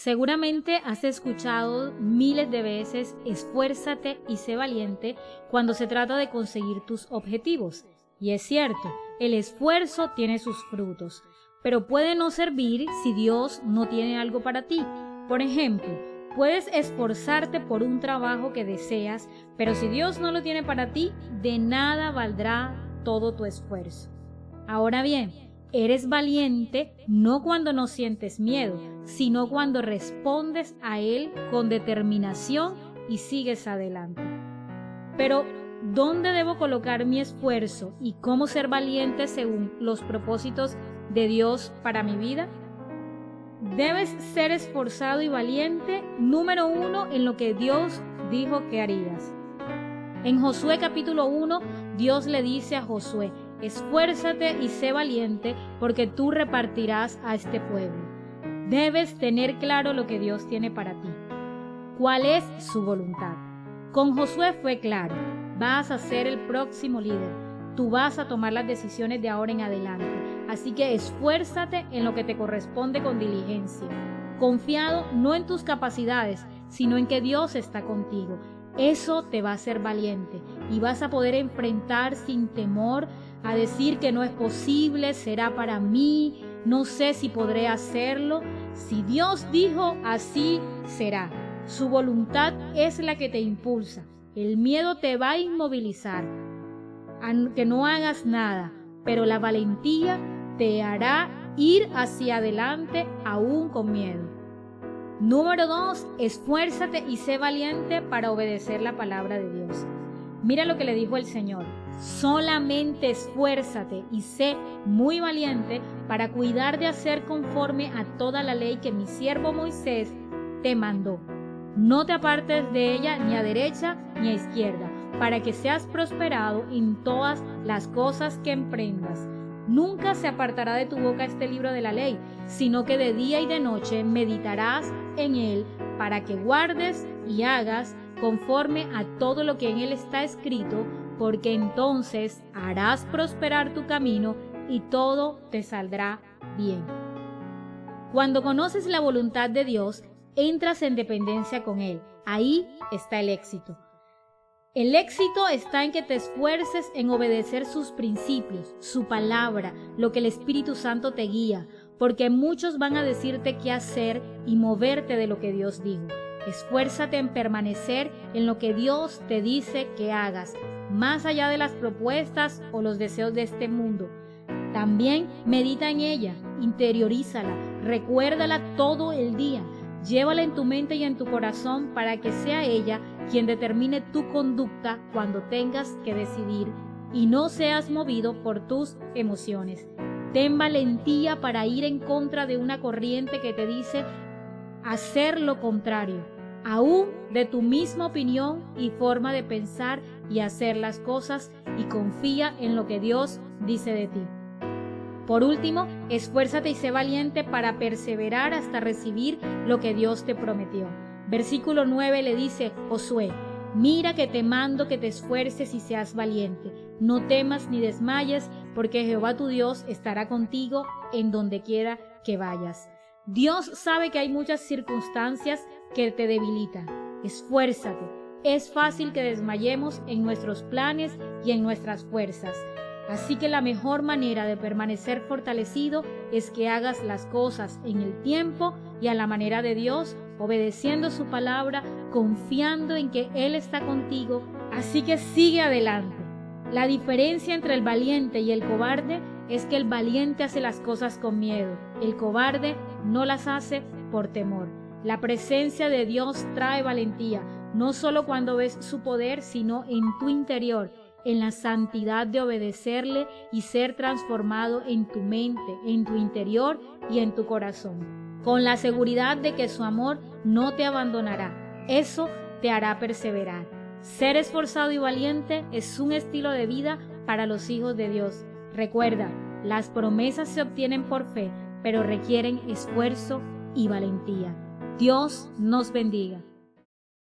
Seguramente has escuchado miles de veces esfuérzate y sé valiente cuando se trata de conseguir tus objetivos. Y es cierto, el esfuerzo tiene sus frutos, pero puede no servir si Dios no tiene algo para ti. Por ejemplo, puedes esforzarte por un trabajo que deseas, pero si Dios no lo tiene para ti, de nada valdrá todo tu esfuerzo. Ahora bien, eres valiente no cuando no sientes miedo, sino cuando respondes a Él con determinación y sigues adelante. Pero, ¿dónde debo colocar mi esfuerzo y cómo ser valiente según los propósitos de Dios para mi vida? Debes ser esforzado y valiente, número uno, en lo que Dios dijo que harías. En Josué capítulo 1, Dios le dice a Josué, esfuérzate y sé valiente, porque tú repartirás a este pueblo. Debes tener claro lo que Dios tiene para ti. ¿Cuál es su voluntad? Con Josué fue claro, vas a ser el próximo líder, tú vas a tomar las decisiones de ahora en adelante Así que esfuérzate en lo que te corresponde con diligencia, confiado no en tus capacidades, sino en que Dios está contigo. Eso te va a hacer valiente y vas a poder enfrentar sin temor a decir que no es posible, será para mí, no sé si podré hacerlo. Si Dios dijo así, será. Su voluntad es la que te impulsa. El miedo te va a inmovilizar, aunque no hagas nada, pero la valentía te hará ir hacia adelante aún con miedo. Número 2. Esfuérzate y sé valiente para obedecer la palabra de Dios. Mira lo que le dijo el Señor. Solamente esfuérzate y sé muy valiente para cuidar de hacer conforme a toda la ley que mi siervo Moisés te mandó. No te apartes de ella ni a derecha ni a izquierda, para que seas prosperado en todas las cosas que emprendas. Nunca se apartará de tu boca este libro de la ley, sino que de día y de noche meditarás en él para que guardes y hagas conforme a todo lo que en él está escrito, porque entonces harás prosperar tu camino y todo te saldrá bien. Cuando conoces la voluntad de Dios, entras en dependencia con Él. Ahí está el éxito. El éxito está en que te esfuerces en obedecer sus principios, su palabra, lo que el Espíritu Santo te guía, porque muchos van a decirte qué hacer y moverte de lo que Dios dijo. Esfuérzate en permanecer en lo que Dios te dice que hagas, más allá de las propuestas o los deseos de este mundo. También medita en ella, interiorízala, recuérdala todo el día Llévala en tu mente y en tu corazón para que sea ella quien determine tu conducta cuando tengas que decidir y no seas movido por tus emociones. Ten valentía para ir en contra de una corriente que te dice hacer lo contrario, aún de tu misma opinión y forma de pensar y hacer las cosas y confía en lo que Dios dice de ti. Por último, esfuérzate y sé valiente para perseverar hasta recibir lo que Dios te prometió. Versículo 9 le dice Josué, mira que te mando que te esfuerces y seas valiente. No temas ni desmayes, porque Jehová tu Dios estará contigo en donde quiera que vayas. Dios sabe que hay muchas circunstancias que te debilitan. Esfuérzate. Es fácil que desmayemos en nuestros planes y en nuestras fuerzas. Así que la mejor manera de permanecer fortalecido es que hagas las cosas en el tiempo y a la manera de Dios, obedeciendo su palabra, confiando en que Él está contigo. Así que sigue adelante. La diferencia entre el valiente y el cobarde es que el valiente hace las cosas con miedo, el cobarde no las hace por temor. La presencia de Dios trae valentía, no solo cuando ves su poder, sino en tu interior en la santidad de obedecerle y ser transformado en tu mente, en tu interior y en tu corazón, con la seguridad de que su amor no te abandonará. Eso te hará perseverar. Ser esforzado y valiente es un estilo de vida para los hijos de Dios. Recuerda, las promesas se obtienen por fe, pero requieren esfuerzo y valentía. Dios nos bendiga.